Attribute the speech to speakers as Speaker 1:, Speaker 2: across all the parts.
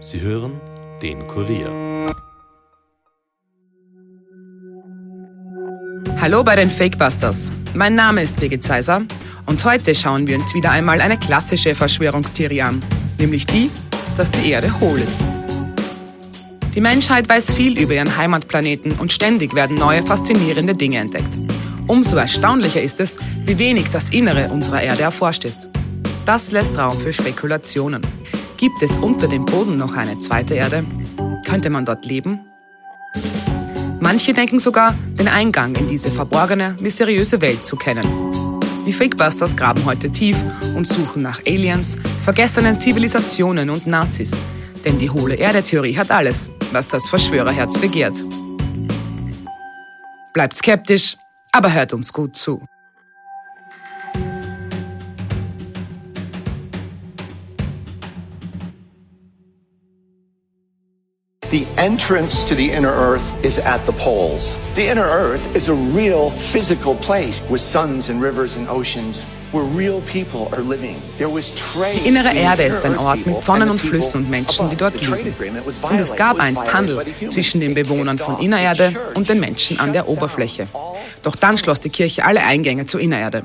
Speaker 1: Sie hören den Kurier.
Speaker 2: Hallo bei den Fakebusters. Mein Name ist Birgit Zeiser und heute schauen wir uns wieder einmal eine klassische Verschwörungstheorie an, nämlich die, dass die Erde hohl ist. Die Menschheit weiß viel über ihren Heimatplaneten und ständig werden neue faszinierende Dinge entdeckt. Umso erstaunlicher ist es, wie wenig das Innere unserer Erde erforscht ist. Das lässt Raum für Spekulationen. Gibt es unter dem Boden noch eine zweite Erde? Könnte man dort leben? Manche denken sogar, den Eingang in diese verborgene, mysteriöse Welt zu kennen. Die Fakebusters graben heute tief und suchen nach Aliens, vergessenen Zivilisationen und Nazis. Denn die hohle Erde-Theorie hat alles, was das Verschwörerherz begehrt. Bleibt skeptisch, aber hört uns gut zu.
Speaker 3: Entrance to the inner earth is at the poles. The inner earth is a real physical place with suns and rivers and oceans where real people are living. There was trade.
Speaker 2: Die innere Erde ist ein Ort mit Sonnen und Flüssen und Menschen, die dort leben. Und es gab einst Handel zwischen den Bewohnern von Innererde und den Menschen an der Oberfläche. Doch dann schloss die Kirche alle Eingänge zur Innererde.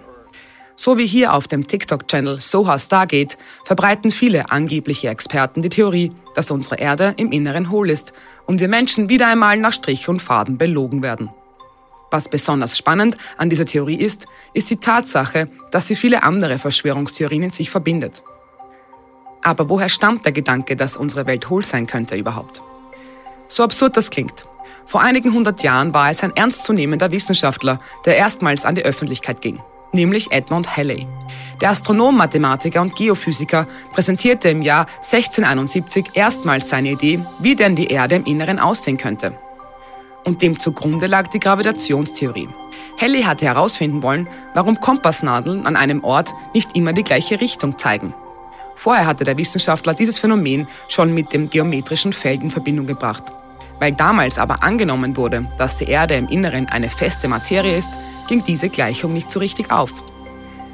Speaker 2: So wie hier auf dem TikTok-Channel Soha Stargate verbreiten viele angebliche Experten die Theorie, dass unsere Erde im Inneren hohl ist und wir Menschen wieder einmal nach Strich und Faden belogen werden. Was besonders spannend an dieser Theorie ist, ist die Tatsache, dass sie viele andere Verschwörungstheorien in sich verbindet. Aber woher stammt der Gedanke, dass unsere Welt hohl sein könnte überhaupt? So absurd das klingt. Vor einigen hundert Jahren war es ein ernstzunehmender Wissenschaftler, der erstmals an die Öffentlichkeit ging nämlich Edmund Halley. Der Astronom, Mathematiker und Geophysiker präsentierte im Jahr 1671 erstmals seine Idee, wie denn die Erde im Inneren aussehen könnte. Und dem zugrunde lag die Gravitationstheorie. Halley hatte herausfinden wollen, warum Kompassnadeln an einem Ort nicht immer die gleiche Richtung zeigen. Vorher hatte der Wissenschaftler dieses Phänomen schon mit dem geometrischen Feld in Verbindung gebracht. Weil damals aber angenommen wurde, dass die Erde im Inneren eine feste Materie ist, ging diese Gleichung nicht so richtig auf.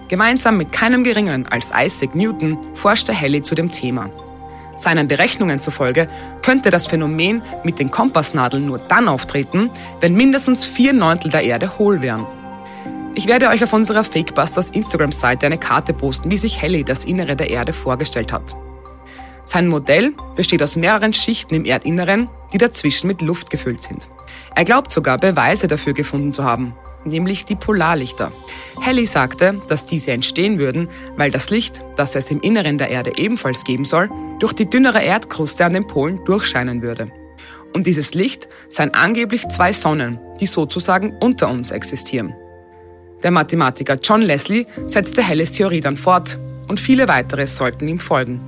Speaker 2: Gemeinsam mit keinem geringeren als Isaac Newton forschte Halley zu dem Thema. Seinen Berechnungen zufolge könnte das Phänomen mit den Kompassnadeln nur dann auftreten, wenn mindestens vier Neuntel der Erde hohl wären. Ich werde euch auf unserer Fakebusters Instagram-Seite eine Karte posten, wie sich Halley das Innere der Erde vorgestellt hat. Sein Modell besteht aus mehreren Schichten im Erdinneren, die dazwischen mit Luft gefüllt sind. Er glaubt sogar Beweise dafür gefunden zu haben nämlich die Polarlichter. Halley sagte, dass diese entstehen würden, weil das Licht, das es im Inneren der Erde ebenfalls geben soll, durch die dünnere Erdkruste an den Polen durchscheinen würde. Und dieses Licht seien angeblich zwei Sonnen, die sozusagen unter uns existieren. Der Mathematiker John Leslie setzte Halleys Theorie dann fort und viele weitere sollten ihm folgen.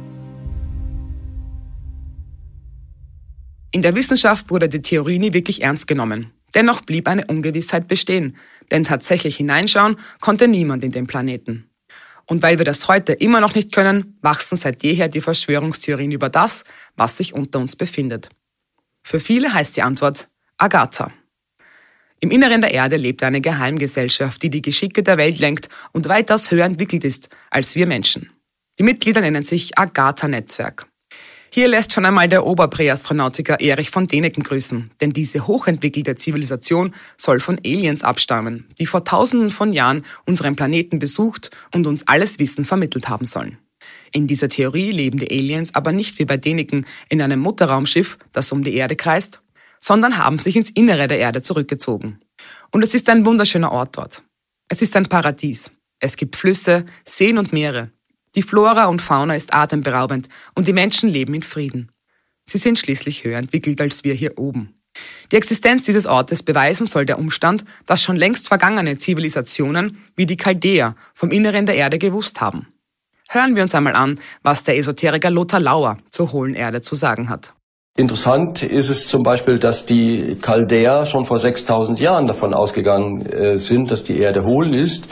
Speaker 2: In der Wissenschaft wurde die Theorie nie wirklich ernst genommen. Dennoch blieb eine Ungewissheit bestehen, denn tatsächlich hineinschauen konnte niemand in den Planeten. Und weil wir das heute immer noch nicht können, wachsen seit jeher die Verschwörungstheorien über das, was sich unter uns befindet. Für viele heißt die Antwort Agatha. Im Inneren der Erde lebt eine Geheimgesellschaft, die die Geschicke der Welt lenkt und weitaus höher entwickelt ist als wir Menschen. Die Mitglieder nennen sich Agatha-Netzwerk. Hier lässt schon einmal der Oberpräastronautiker Erich von Deneken grüßen, denn diese hochentwickelte Zivilisation soll von Aliens abstammen, die vor tausenden von Jahren unseren Planeten besucht und uns alles Wissen vermittelt haben sollen. In dieser Theorie leben die Aliens aber nicht wie bei Deneken in einem Mutterraumschiff, das um die Erde kreist, sondern haben sich ins Innere der Erde zurückgezogen. Und es ist ein wunderschöner Ort dort. Es ist ein Paradies. Es gibt Flüsse, Seen und Meere. Die Flora und Fauna ist atemberaubend und die Menschen leben in Frieden. Sie sind schließlich höher entwickelt als wir hier oben. Die Existenz dieses Ortes beweisen soll der Umstand, dass schon längst vergangene Zivilisationen wie die Chaldäer vom Inneren der Erde gewusst haben. Hören wir uns einmal an, was der Esoteriker Lothar Lauer zur hohlen Erde zu sagen hat.
Speaker 4: Interessant ist es zum Beispiel, dass die Chaldäer schon vor 6000 Jahren davon ausgegangen äh, sind, dass die Erde hohl ist.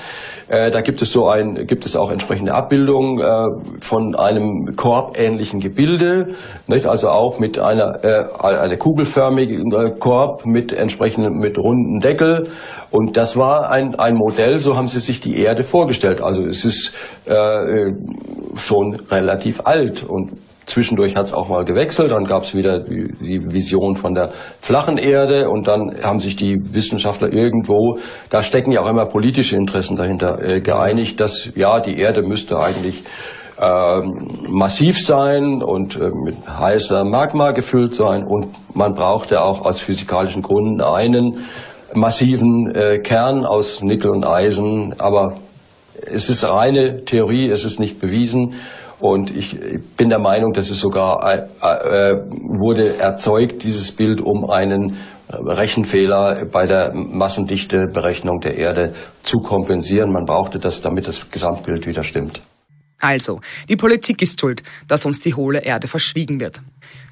Speaker 4: Äh, da gibt es so ein, gibt es auch entsprechende Abbildungen äh, von einem korbähnlichen Gebilde, nicht? also auch mit einer äh, eine kugelförmigen äh, Korb mit entsprechendem mit runden Deckel. Und das war ein ein Modell, so haben sie sich die Erde vorgestellt. Also es ist äh, schon relativ alt und Zwischendurch hat es auch mal gewechselt, dann gab es wieder die, Vision von der flachen Erde und dann haben sich die Wissenschaftler irgendwo, da stecken ja auch immer politische Interessen dahinter, äh, geeinigt, dass ja, die Erde müsste eigentlich äh, massiv sein und äh, mit heißer Magma gefüllt sein. Und man brauchte auch aus physikalischen Gründen einen massiven äh, Kern aus Nickel und Eisen, aber es ist reine Theorie, es ist nicht bewiesen. Und ich bin der Meinung, dass es sogar äh, äh, wurde erzeugt, dieses Bild, um einen Rechenfehler bei der Massendichteberechnung der Erde zu kompensieren. Man brauchte das, damit das Gesamtbild wieder stimmt.
Speaker 2: Also, die Politik ist schuld, dass uns die hohle Erde verschwiegen wird.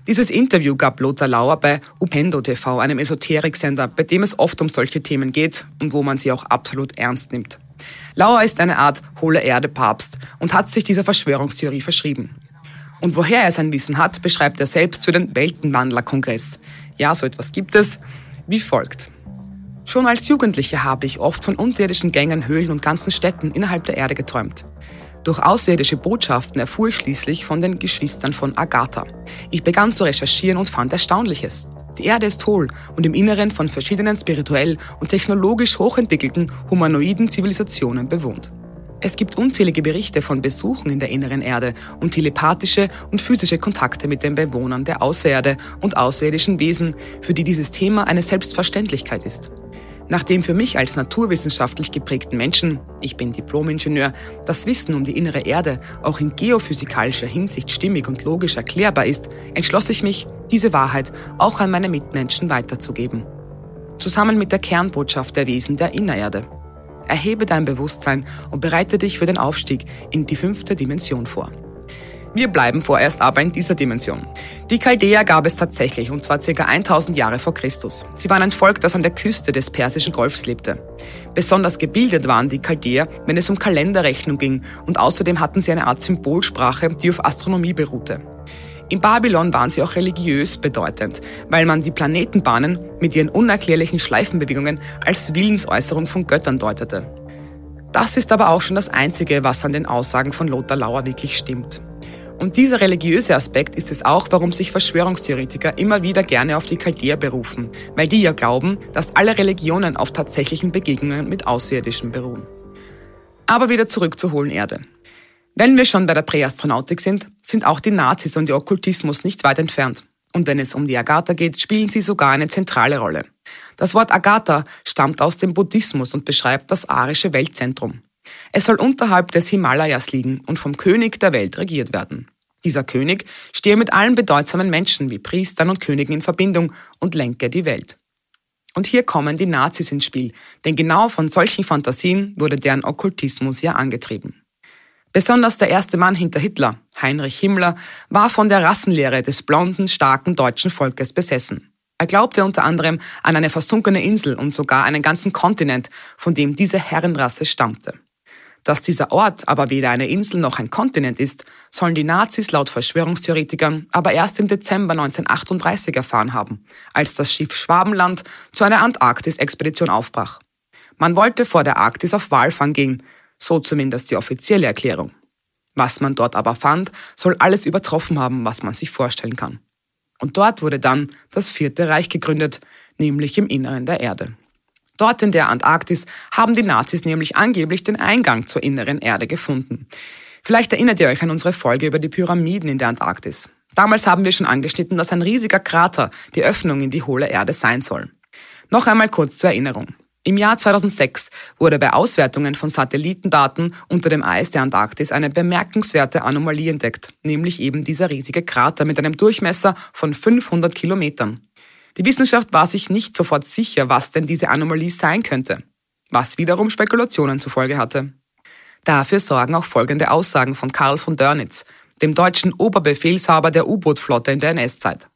Speaker 2: Dieses Interview gab Lothar Lauer bei Upendo TV, einem Esoteriksender, bei dem es oft um solche Themen geht und wo man sie auch absolut ernst nimmt. Lauer ist eine Art hohle Erde-Papst und hat sich dieser Verschwörungstheorie verschrieben. Und woher er sein Wissen hat, beschreibt er selbst für den Weltenwandler-Kongress. Ja, so etwas gibt es, wie folgt. Schon als Jugendlicher habe ich oft von unterirdischen Gängen, Höhlen und ganzen Städten innerhalb der Erde geträumt. Durch außerirdische Botschaften erfuhr ich schließlich von den Geschwistern von Agatha. Ich begann zu recherchieren und fand Erstaunliches. Die Erde ist hohl und im Inneren von verschiedenen spirituell und technologisch hochentwickelten humanoiden Zivilisationen bewohnt. Es gibt unzählige Berichte von Besuchen in der inneren Erde und telepathische und physische Kontakte mit den Bewohnern der Außererde und außerirdischen Wesen, für die dieses Thema eine Selbstverständlichkeit ist. Nach dem für mich als naturwissenschaftlich geprägten Menschen, ich bin Diplomingenieur, das Wissen um die innere Erde auch in geophysikalischer Hinsicht stimmig und logisch erklärbar ist, entschloss ich mich, diese Wahrheit auch an meine Mitmenschen weiterzugeben. Zusammen mit der Kernbotschaft der Wesen der Innererde. Erhebe dein Bewusstsein und bereite dich für den Aufstieg in die fünfte Dimension vor. Wir bleiben vorerst aber in dieser Dimension. Die Chaldäer gab es tatsächlich, und zwar ca. 1000 Jahre vor Christus. Sie waren ein Volk, das an der Küste des Persischen Golfs lebte. Besonders gebildet waren die Chaldäer, wenn es um Kalenderrechnung ging, und außerdem hatten sie eine Art Symbolsprache, die auf Astronomie beruhte. In Babylon waren sie auch religiös bedeutend, weil man die Planetenbahnen mit ihren unerklärlichen Schleifenbewegungen als Willensäußerung von Göttern deutete. Das ist aber auch schon das Einzige, was an den Aussagen von Lothar Lauer wirklich stimmt. Und dieser religiöse Aspekt ist es auch, warum sich Verschwörungstheoretiker immer wieder gerne auf die Chaldäer berufen, weil die ja glauben, dass alle Religionen auf tatsächlichen Begegnungen mit Außerirdischen beruhen. Aber wieder zurück zur hohlen Erde. Wenn wir schon bei der Präastronautik sind, sind auch die Nazis und der Okkultismus nicht weit entfernt. Und wenn es um die Agatha geht, spielen sie sogar eine zentrale Rolle. Das Wort Agatha stammt aus dem Buddhismus und beschreibt das arische Weltzentrum. Es soll unterhalb des Himalayas liegen und vom König der Welt regiert werden. Dieser König stehe mit allen bedeutsamen Menschen wie Priestern und Königen in Verbindung und lenke die Welt. Und hier kommen die Nazis ins Spiel, denn genau von solchen Fantasien wurde deren Okkultismus ja angetrieben. Besonders der erste Mann hinter Hitler, Heinrich Himmler, war von der Rassenlehre des blonden, starken deutschen Volkes besessen. Er glaubte unter anderem an eine versunkene Insel und sogar einen ganzen Kontinent, von dem diese Herrenrasse stammte. Dass dieser Ort aber weder eine Insel noch ein Kontinent ist, sollen die Nazis laut Verschwörungstheoretikern aber erst im Dezember 1938 erfahren haben, als das Schiff Schwabenland zu einer Antarktis-Expedition aufbrach. Man wollte vor der Arktis auf Walfang gehen, so zumindest die offizielle Erklärung. Was man dort aber fand, soll alles übertroffen haben, was man sich vorstellen kann. Und dort wurde dann das Vierte Reich gegründet, nämlich im Inneren der Erde. Dort in der Antarktis haben die Nazis nämlich angeblich den Eingang zur inneren Erde gefunden. Vielleicht erinnert ihr euch an unsere Folge über die Pyramiden in der Antarktis. Damals haben wir schon angeschnitten, dass ein riesiger Krater die Öffnung in die hohle Erde sein soll. Noch einmal kurz zur Erinnerung. Im Jahr 2006 wurde bei Auswertungen von Satellitendaten unter dem Eis der Antarktis eine bemerkenswerte Anomalie entdeckt, nämlich eben dieser riesige Krater mit einem Durchmesser von 500 Kilometern. Die Wissenschaft war sich nicht sofort sicher, was denn diese Anomalie sein könnte, was wiederum Spekulationen zur Folge hatte. Dafür sorgen auch folgende Aussagen von Karl von Dörnitz, dem deutschen Oberbefehlshaber der U-Boot-Flotte in der NS-Zeit.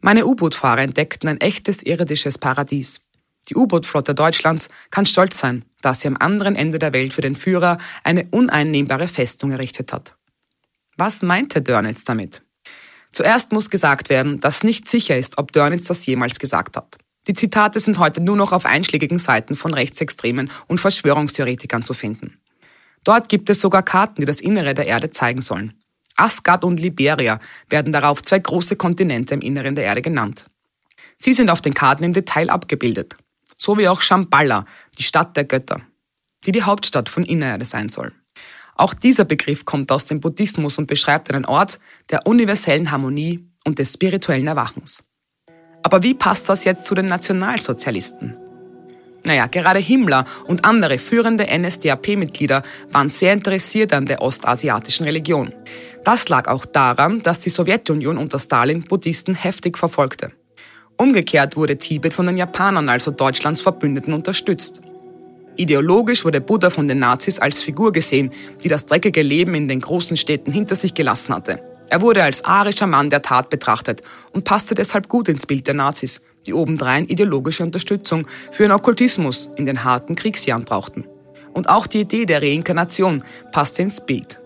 Speaker 2: Meine U-Boot-Fahrer entdeckten ein echtes irdisches Paradies. Die U-Boot-Flotte Deutschlands kann stolz sein, dass sie am anderen Ende der Welt für den Führer eine uneinnehmbare Festung errichtet hat. Was meinte Dörnitz damit? Zuerst muss gesagt werden, dass nicht sicher ist, ob Dörnitz das jemals gesagt hat. Die Zitate sind heute nur noch auf einschlägigen Seiten von Rechtsextremen und Verschwörungstheoretikern zu finden. Dort gibt es sogar Karten, die das Innere der Erde zeigen sollen. Asgard und Liberia werden darauf zwei große Kontinente im Inneren der Erde genannt. Sie sind auf den Karten im Detail abgebildet. So wie auch Shambhala, die Stadt der Götter, die die Hauptstadt von Innererde sein soll. Auch dieser Begriff kommt aus dem Buddhismus und beschreibt einen Ort der universellen Harmonie und des spirituellen Erwachens. Aber wie passt das jetzt zu den Nationalsozialisten? Naja, gerade Himmler und andere führende NSDAP-Mitglieder waren sehr interessiert an der ostasiatischen Religion. Das lag auch daran, dass die Sowjetunion unter Stalin Buddhisten heftig verfolgte. Umgekehrt wurde Tibet von den Japanern, also Deutschlands Verbündeten, unterstützt. Ideologisch wurde Buddha von den Nazis als Figur gesehen, die das dreckige Leben in den großen Städten hinter sich gelassen hatte. Er wurde als arischer Mann der Tat betrachtet und passte deshalb gut ins Bild der Nazis, die obendrein ideologische Unterstützung für einen Okkultismus in den harten Kriegsjahren brauchten. Und auch die Idee der Reinkarnation passte ins Bild.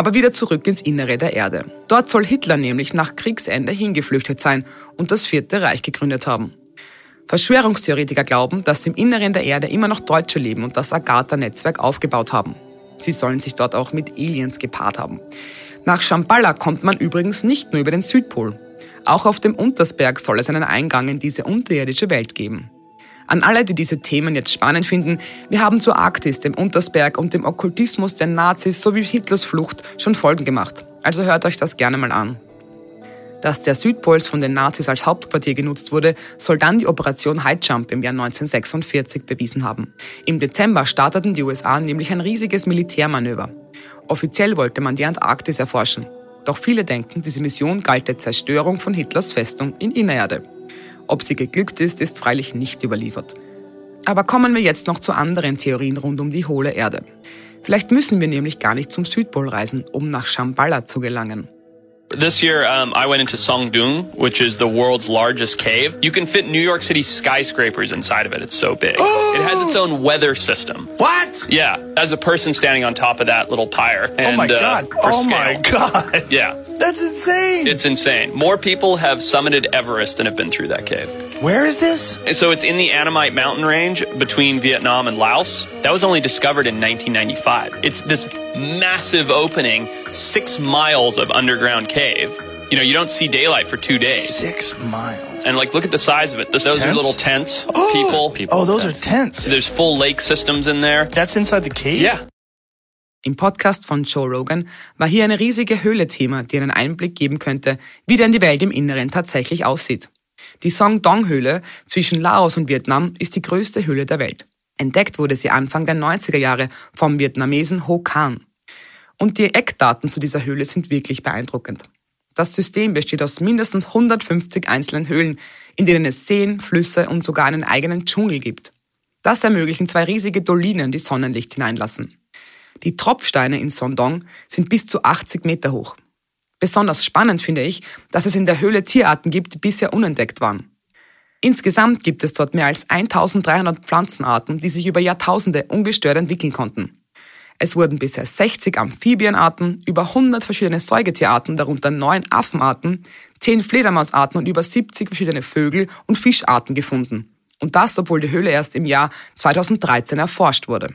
Speaker 2: Aber wieder zurück ins Innere der Erde. Dort soll Hitler nämlich nach Kriegsende hingeflüchtet sein und das Vierte Reich gegründet haben. Verschwörungstheoretiker glauben, dass im Inneren der Erde immer noch Deutsche leben und das Agatha-Netzwerk aufgebaut haben. Sie sollen sich dort auch mit Aliens gepaart haben. Nach Shambhala kommt man übrigens nicht nur über den Südpol. Auch auf dem Untersberg soll es einen Eingang in diese unterirdische Welt geben. An alle, die diese Themen jetzt spannend finden, wir haben zur Arktis, dem Untersberg und dem Okkultismus der Nazis sowie Hitlers Flucht schon Folgen gemacht. Also hört euch das gerne mal an. Dass der Südpols von den Nazis als Hauptquartier genutzt wurde, soll dann die Operation High Jump im Jahr 1946 bewiesen haben. Im Dezember starteten die USA nämlich ein riesiges Militärmanöver. Offiziell wollte man die Antarktis erforschen. Doch viele denken, diese Mission galt der Zerstörung von Hitlers Festung in Innererde. Ob sie geglückt ist, ist freilich nicht überliefert. Aber kommen wir jetzt noch zu anderen Theorien rund um die hohle Erde. Vielleicht müssen wir nämlich gar nicht zum Südpol reisen, um nach Shambhala zu gelangen.
Speaker 5: This year, um, I went into Songdung, which is the world's largest cave. You can fit New York City skyscrapers inside of it. It's so big. it has its own weather system.
Speaker 3: What?
Speaker 5: Yeah, as a person standing on top of that little pyre. And,
Speaker 3: oh my
Speaker 5: uh,
Speaker 3: god.
Speaker 5: for
Speaker 3: oh
Speaker 5: scale.
Speaker 3: my god.
Speaker 5: Yeah,
Speaker 3: That's insane.
Speaker 5: it's insane. More people have summited Everest than have been through that cave.
Speaker 3: Where is this?
Speaker 5: And so it's in the Annamite mountain range between Vietnam and Laos. That was only discovered in 1995. It's this massive opening, six miles of underground cave. You know, you don't see daylight for two days.
Speaker 3: Six miles.
Speaker 5: And like, look at the size of it. Those are little tents. people. people.
Speaker 3: Oh, those are tents.
Speaker 5: There's full lake systems in there.
Speaker 3: That's inside the cave?
Speaker 5: Yeah.
Speaker 2: Im Podcast von Joe Rogan war hier eine riesige Höhle Thema, die einen Einblick geben könnte, wie denn die Welt im Inneren tatsächlich aussieht. Die Song Dong Höhle zwischen Laos und Vietnam ist die größte Höhle der Welt. Entdeckt wurde sie Anfang der 90er Jahre vom Vietnamesen Ho Can. Und die Eckdaten zu dieser Höhle sind wirklich beeindruckend. Das System besteht aus mindestens 150 einzelnen Höhlen, in denen es Seen, Flüsse und sogar einen eigenen Dschungel gibt. Das ermöglichen zwei riesige Dolinen, die Sonnenlicht hineinlassen. Die Tropfsteine in Sondong sind bis zu 80 Meter hoch. Besonders spannend finde ich, dass es in der Höhle Tierarten gibt, die bisher unentdeckt waren. Insgesamt gibt es dort mehr als 1300 Pflanzenarten, die sich über Jahrtausende ungestört entwickeln konnten. Es wurden bisher 60 Amphibienarten, über 100 verschiedene Säugetierarten, darunter 9 Affenarten, 10 Fledermausarten und über 70 verschiedene Vögel- und Fischarten gefunden. Und das, obwohl die Höhle erst im Jahr 2013 erforscht wurde.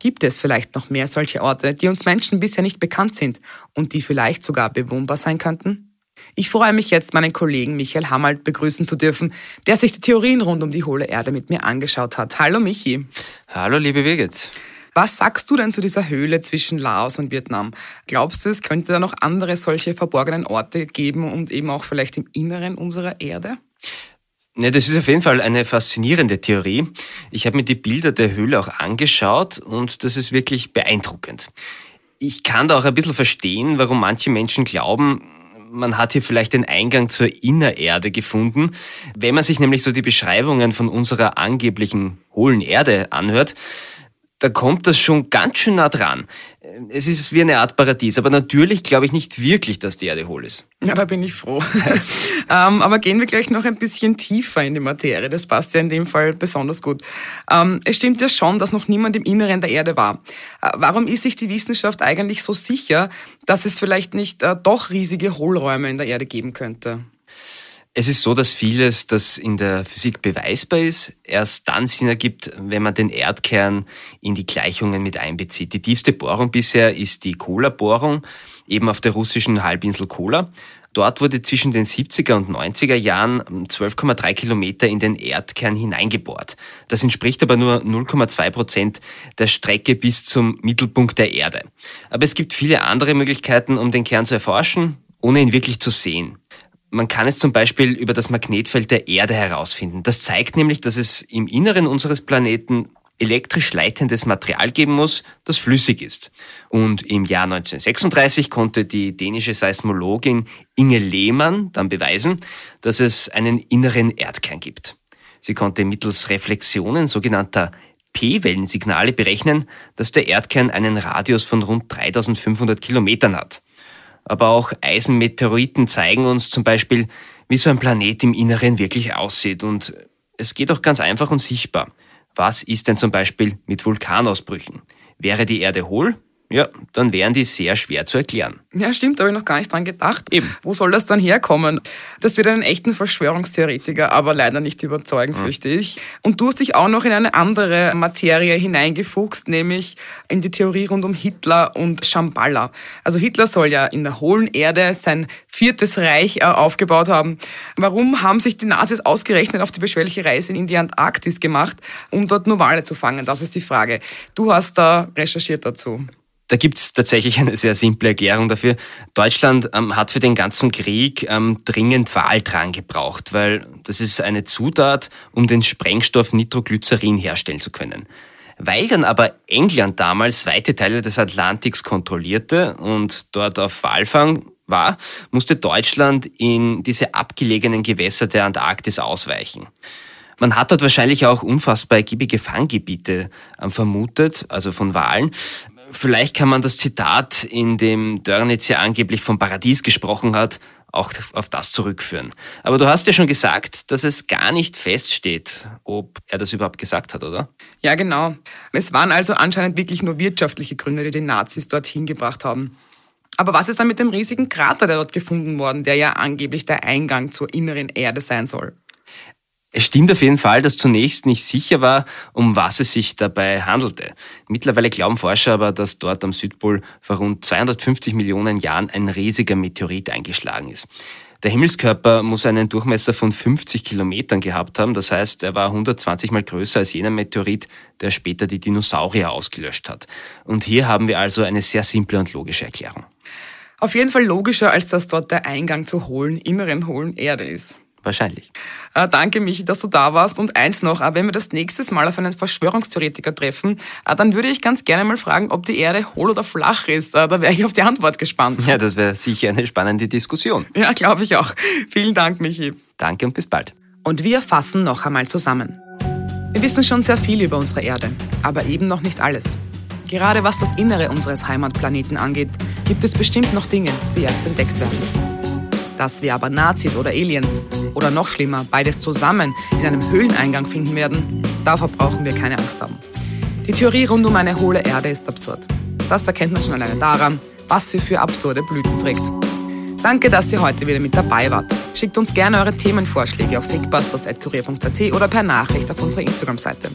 Speaker 2: Gibt es vielleicht noch mehr solche Orte, die uns Menschen bisher nicht bekannt sind und die vielleicht sogar bewohnbar sein könnten? Ich freue mich jetzt, meinen Kollegen Michael Hammald begrüßen zu dürfen, der sich die Theorien rund um die hohle Erde mit mir angeschaut hat. Hallo Michi.
Speaker 6: Hallo, liebe Birgit.
Speaker 2: Was sagst du denn zu dieser Höhle zwischen Laos und Vietnam? Glaubst du, es könnte da noch andere solche verborgenen Orte geben und eben auch vielleicht im Inneren unserer Erde?
Speaker 6: Ja, das ist auf jeden Fall eine faszinierende Theorie. Ich habe mir die Bilder der Höhle auch angeschaut und das ist wirklich beeindruckend. Ich kann da auch ein bisschen verstehen, warum manche Menschen glauben, man hat hier vielleicht den Eingang zur Innererde gefunden. Wenn man sich nämlich so die Beschreibungen von unserer angeblichen hohlen Erde anhört, da kommt das schon ganz schön nah dran. Es ist wie eine Art Paradies, aber natürlich glaube ich nicht wirklich, dass die Erde hohl ist.
Speaker 2: Ja, da bin ich froh. ähm, aber gehen wir gleich noch ein bisschen tiefer in die Materie. Das passt ja in dem Fall besonders gut. Ähm, es stimmt ja schon, dass noch niemand im Inneren der Erde war. Äh, warum ist sich die Wissenschaft eigentlich so sicher, dass es vielleicht nicht äh, doch riesige Hohlräume in der Erde geben könnte?
Speaker 6: Es ist so, dass vieles, das in der Physik beweisbar ist, erst dann Sinn ergibt, wenn man den Erdkern in die Gleichungen mit einbezieht. Die tiefste Bohrung bisher ist die Kola-Bohrung, eben auf der russischen Halbinsel Kola. Dort wurde zwischen den 70er und 90er Jahren 12,3 Kilometer in den Erdkern hineingebohrt. Das entspricht aber nur 0,2 Prozent der Strecke bis zum Mittelpunkt der Erde. Aber es gibt viele andere Möglichkeiten, um den Kern zu erforschen, ohne ihn wirklich zu sehen. Man kann es zum Beispiel über das Magnetfeld der Erde herausfinden. Das zeigt nämlich, dass es im Inneren unseres Planeten elektrisch leitendes Material geben muss, das flüssig ist. Und im Jahr 1936 konnte die dänische Seismologin Inge Lehmann dann beweisen, dass es einen inneren Erdkern gibt. Sie konnte mittels Reflexionen sogenannter P-Wellensignale berechnen, dass der Erdkern einen Radius von rund 3500 Kilometern hat. Aber auch Eisenmeteoriten zeigen uns zum Beispiel, wie so ein Planet im Inneren wirklich aussieht. Und es geht auch ganz einfach und sichtbar. Was ist denn zum Beispiel mit Vulkanausbrüchen? Wäre die Erde hohl? Ja, dann wären die sehr schwer zu erklären.
Speaker 2: Ja, stimmt, da habe ich noch gar nicht dran gedacht. Eben. Wo soll das dann herkommen? Das wird einen echten Verschwörungstheoretiker aber leider nicht überzeugen, mhm. fürchte ich. Und du hast dich auch noch in eine andere Materie hineingefuchst, nämlich in die Theorie rund um Hitler und Shambhala. Also Hitler soll ja in der hohlen Erde sein viertes Reich äh, aufgebaut haben. Warum haben sich die Nazis ausgerechnet auf die beschwerliche Reise in die Antarktis gemacht, um dort nur Wale zu fangen? Das ist die Frage. Du hast da recherchiert dazu.
Speaker 6: Da gibt's tatsächlich eine sehr simple Erklärung dafür. Deutschland ähm, hat für den ganzen Krieg ähm, dringend Waldrang gebraucht, weil das ist eine Zutat, um den Sprengstoff Nitroglycerin herstellen zu können. Weil dann aber England damals weite Teile des Atlantiks kontrollierte und dort auf Walfang war, musste Deutschland in diese abgelegenen Gewässer der Antarktis ausweichen. Man hat dort wahrscheinlich auch unfassbar ergiebige Fanggebiete ähm, vermutet, also von Walen. Vielleicht kann man das Zitat, in dem Dörnitz ja angeblich vom Paradies gesprochen hat, auch auf das zurückführen. Aber du hast ja schon gesagt, dass es gar nicht feststeht, ob er das überhaupt gesagt hat, oder?
Speaker 2: Ja, genau. Es waren also anscheinend wirklich nur wirtschaftliche Gründe, die die Nazis dorthin gebracht haben. Aber was ist dann mit dem riesigen Krater, der dort gefunden worden, der ja angeblich der Eingang zur inneren Erde sein soll?
Speaker 6: Es stimmt auf jeden Fall, dass zunächst nicht sicher war, um was es sich dabei handelte. Mittlerweile glauben Forscher aber, dass dort am Südpol vor rund 250 Millionen Jahren ein riesiger Meteorit eingeschlagen ist. Der Himmelskörper muss einen Durchmesser von 50 Kilometern gehabt haben. Das heißt, er war 120 mal größer als jener Meteorit, der später die Dinosaurier ausgelöscht hat. Und hier haben wir also eine sehr simple und logische Erklärung.
Speaker 2: Auf jeden Fall logischer, als dass dort der Eingang zur hohlen, inneren hohlen Erde ist.
Speaker 6: Wahrscheinlich.
Speaker 2: Äh, danke, Michi, dass du da warst. Und eins noch, äh, wenn wir das nächste Mal auf einen Verschwörungstheoretiker treffen, äh, dann würde ich ganz gerne mal fragen, ob die Erde hohl oder flach ist. Da wäre ich auf die Antwort gespannt.
Speaker 6: Ja, das wäre sicher eine spannende Diskussion.
Speaker 2: Ja, glaube ich auch. Vielen Dank, Michi.
Speaker 6: Danke und bis bald.
Speaker 2: Und wir fassen noch einmal zusammen. Wir wissen schon sehr viel über unsere Erde, aber eben noch nicht alles. Gerade was das Innere unseres Heimatplaneten angeht, gibt es bestimmt noch Dinge, die erst entdeckt werden. Dass wir aber Nazis oder Aliens oder noch schlimmer, beides zusammen in einem Höhleneingang finden werden, davor brauchen wir keine Angst haben. Die Theorie rund um eine hohle Erde ist absurd. Das erkennt man schon alleine daran, was sie für absurde Blüten trägt. Danke, dass ihr heute wieder mit dabei wart. Schickt uns gerne eure Themenvorschläge auf fakebusters.kurier.at oder per Nachricht auf unserer Instagram-Seite.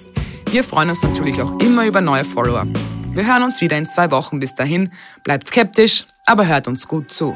Speaker 2: Wir freuen uns natürlich auch immer über neue Follower. Wir hören uns wieder in zwei Wochen. Bis dahin, bleibt skeptisch, aber hört uns gut zu.